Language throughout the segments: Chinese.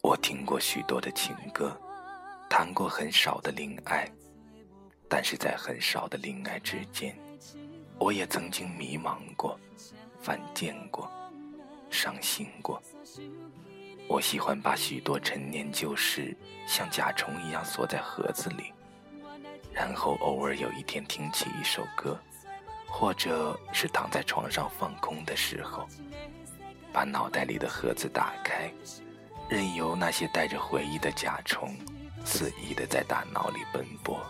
我听过许多的情歌，谈过很少的恋爱，但是在很少的恋爱之间，我也曾经迷茫过、犯贱过、伤心过。我喜欢把许多陈年旧事像甲虫一样锁在盒子里，然后偶尔有一天听起一首歌，或者是躺在床上放空的时候，把脑袋里的盒子打开，任由那些带着回忆的甲虫肆意的在大脑里奔波。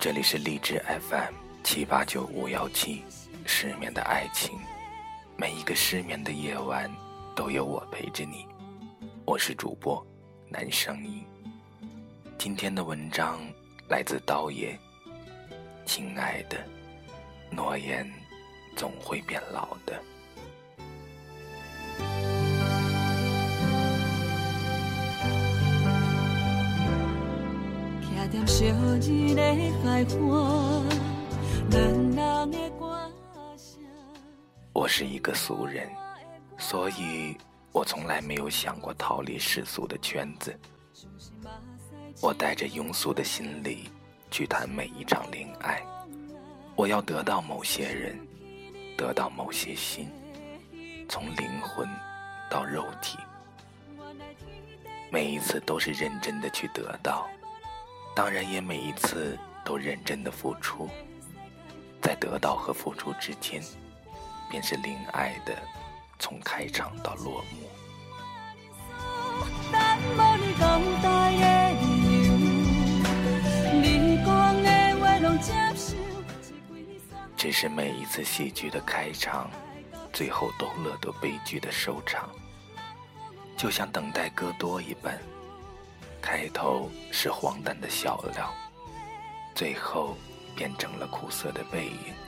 这里是荔枝 FM 七八九五幺七，失眠的爱情，每一个失眠的夜晚都有我陪着你。我是主播南声音。今天的文章来自刀爷。亲爱的，诺言总会变老的。我是一个俗人，所以我从来没有想过逃离世俗的圈子。我带着庸俗的心理去谈每一场恋爱，我要得到某些人，得到某些心，从灵魂到肉体，每一次都是认真的去得到。当然，也每一次都认真的付出，在得到和付出之间，便是恋爱的从开场到落幕。只是每一次戏剧的开场，最后都乐得悲剧的收场，就像等待戈多一般。开头是荒诞的笑料，最后变成了苦涩的背影。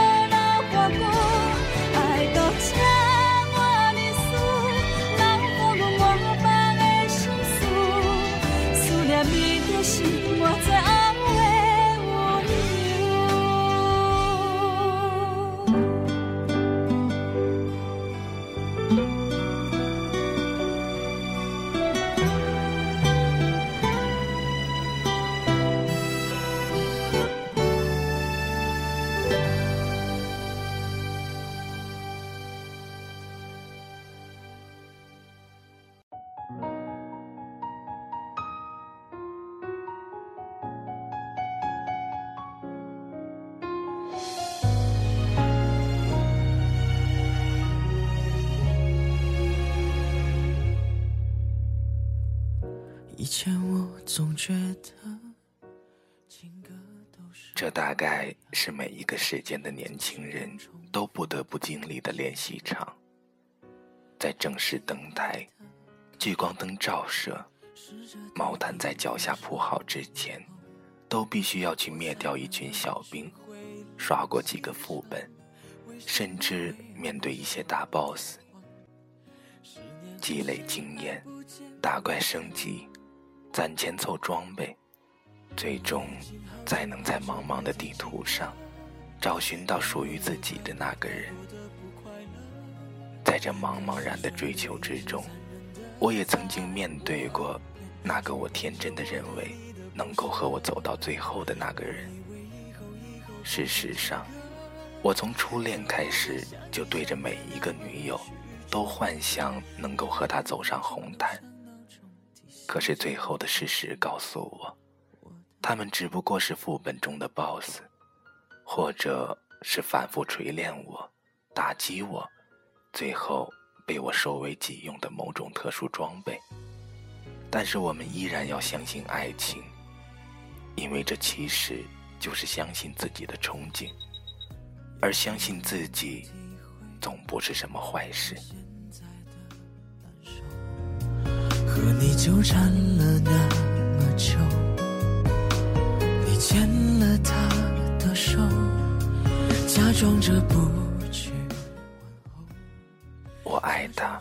总觉得这大概是每一个世间的年轻人都不得不经历的练习场。在正式登台、聚光灯照射、毛毯在脚下铺好之前，都必须要去灭掉一群小兵，刷过几个副本，甚至面对一些大 boss，积累经验，打怪升级。攒钱凑装备，最终再能在茫茫的地图上找寻到属于自己的那个人。在这茫茫然的追求之中，我也曾经面对过那个我天真的认为能够和我走到最后的那个人。事实上，我从初恋开始就对着每一个女友都幻想能够和她走上红毯。可是最后的事实告诉我，他们只不过是副本中的 BOSS，或者是反复锤炼我、打击我，最后被我收为己用的某种特殊装备。但是我们依然要相信爱情，因为这其实就是相信自己的憧憬，而相信自己总不是什么坏事。你纠缠了那么久，你牵了他的手，假装着不去我爱他，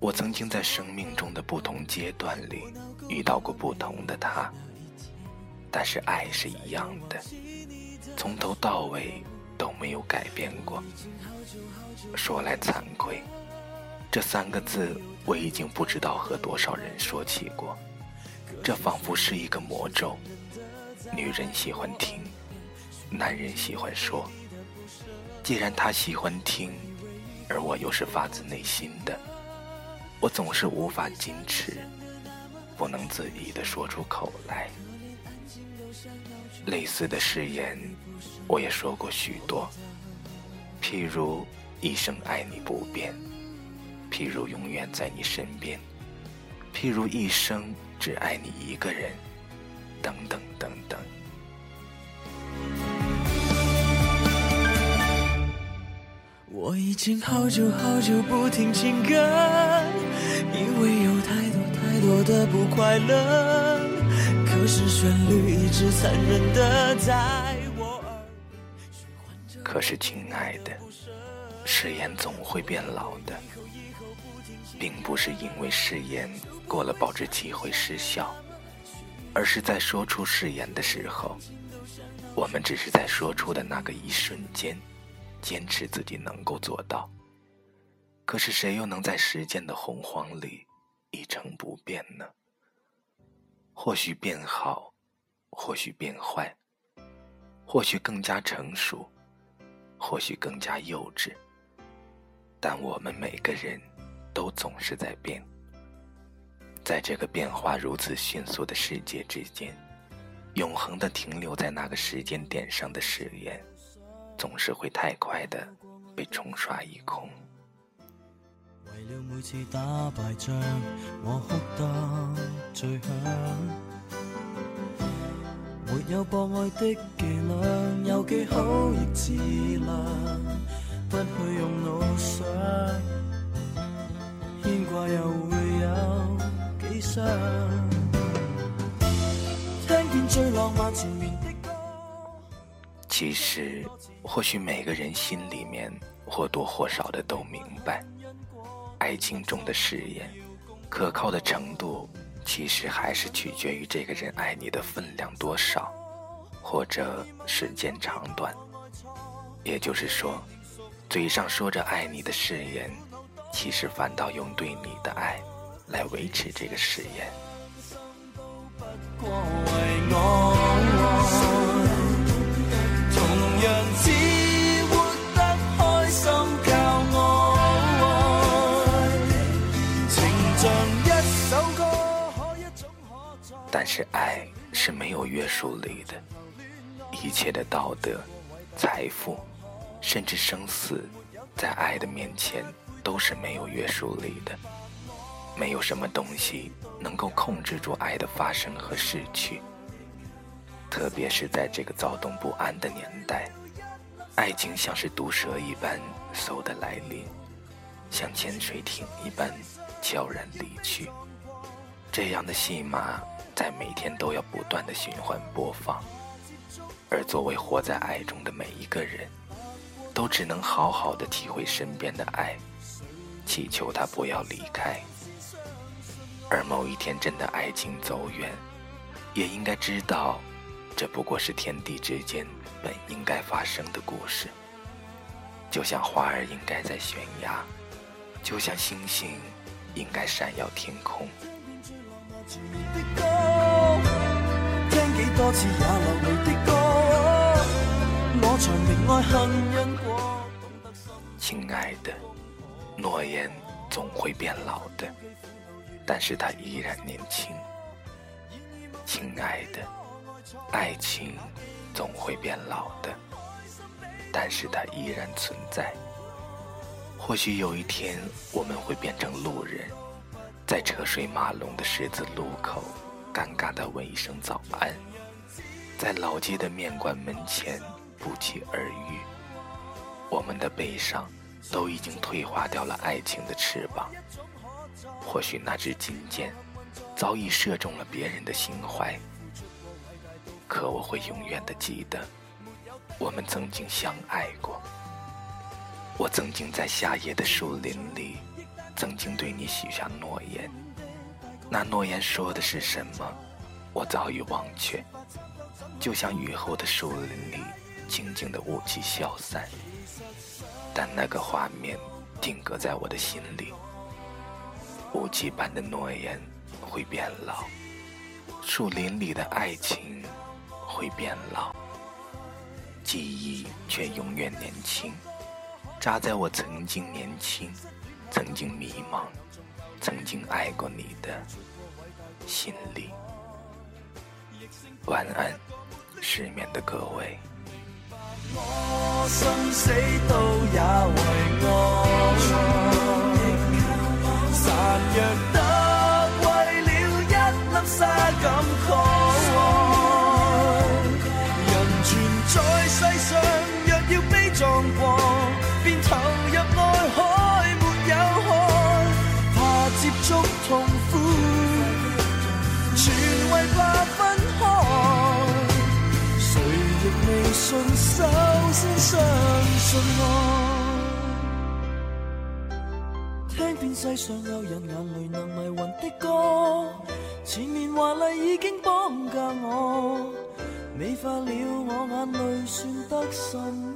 我曾经在生命中的不同阶段里遇到过不同的他，但是爱是一样的，从头到尾都没有改变过。说来惭愧，这三个字。我已经不知道和多少人说起过，这仿佛是一个魔咒。女人喜欢听，男人喜欢说。既然他喜欢听，而我又是发自内心的，我总是无法矜持，不能自已的说出口来。类似的誓言，我也说过许多，譬如一生爱你不变。譬如永远在你身边，譬如一生只爱你一个人，等等等等。我已经好久好久不听情歌，因为有太多太多的不快乐。可是旋律一直残忍的在我耳边。可是亲爱的，誓言总会变老的。并不是因为誓言过了保质期会失效，而是在说出誓言的时候，我们只是在说出的那个一瞬间，坚持自己能够做到。可是谁又能在时间的洪荒里一成不变呢？或许变好，或许变坏，或许更加成熟，或许更加幼稚，但我们每个人。都总是在变，在这个变化如此迅速的世界之间，永恒的停留在那个时间点上的誓言，总是会太快的被冲刷一空。为了每次打败仗，我哭得最响。没有博爱的伎俩，有几好亦自量，不去用脑想。牵挂又会有其实，或许每个人心里面或多或少的都明白，爱情中的誓言，可靠的程度，其实还是取决于这个人爱你的分量多少，或者时间长短。也就是说，嘴上说着爱你的誓言。其实反倒用对你的爱来维持这个誓言。但是爱是没有约束力的，一切的道德、财富，甚至生死，在爱的面前。都是没有约束力的，没有什么东西能够控制住爱的发生和逝去。特别是在这个躁动不安的年代，爱情像是毒蛇一般嗖的来临，像潜水艇一般悄然离去。这样的戏码在每天都要不断的循环播放，而作为活在爱中的每一个人，都只能好好的体会身边的爱。祈求他不要离开，而某一天真的爱情走远，也应该知道，这不过是天地之间本应该发生的故事。就像花儿应该在悬崖，就像星星应该闪耀天空。亲爱的。诺言总会变老的，但是它依然年轻。亲爱的，爱情总会变老的，但是它依然存在。或许有一天我们会变成路人，在车水马龙的十字路口，尴尬的问一声早安，在老街的面馆门前不期而遇。我们的悲伤都已经退化掉了爱情的翅膀。或许那支金箭早已射中了别人的心怀，可我会永远的记得，我们曾经相爱过。我曾经在夏夜的树林里，曾经对你许下诺言。那诺言说的是什么，我早已忘却。就像雨后的树林里，静静的雾气消散，但那个画面定格在我的心里。雾气般的诺言会变老，树林里的爱情会变老，记忆却永远年轻，扎在我曾经年轻、曾经迷茫、曾经爱过你的心里。晚安，失眠的各位。我生死都也为爱，残弱得为了一粒沙感慨。听遍世上有人眼泪能迷魂的歌，前面华丽已经绑架我，美化了我眼泪，算得什么？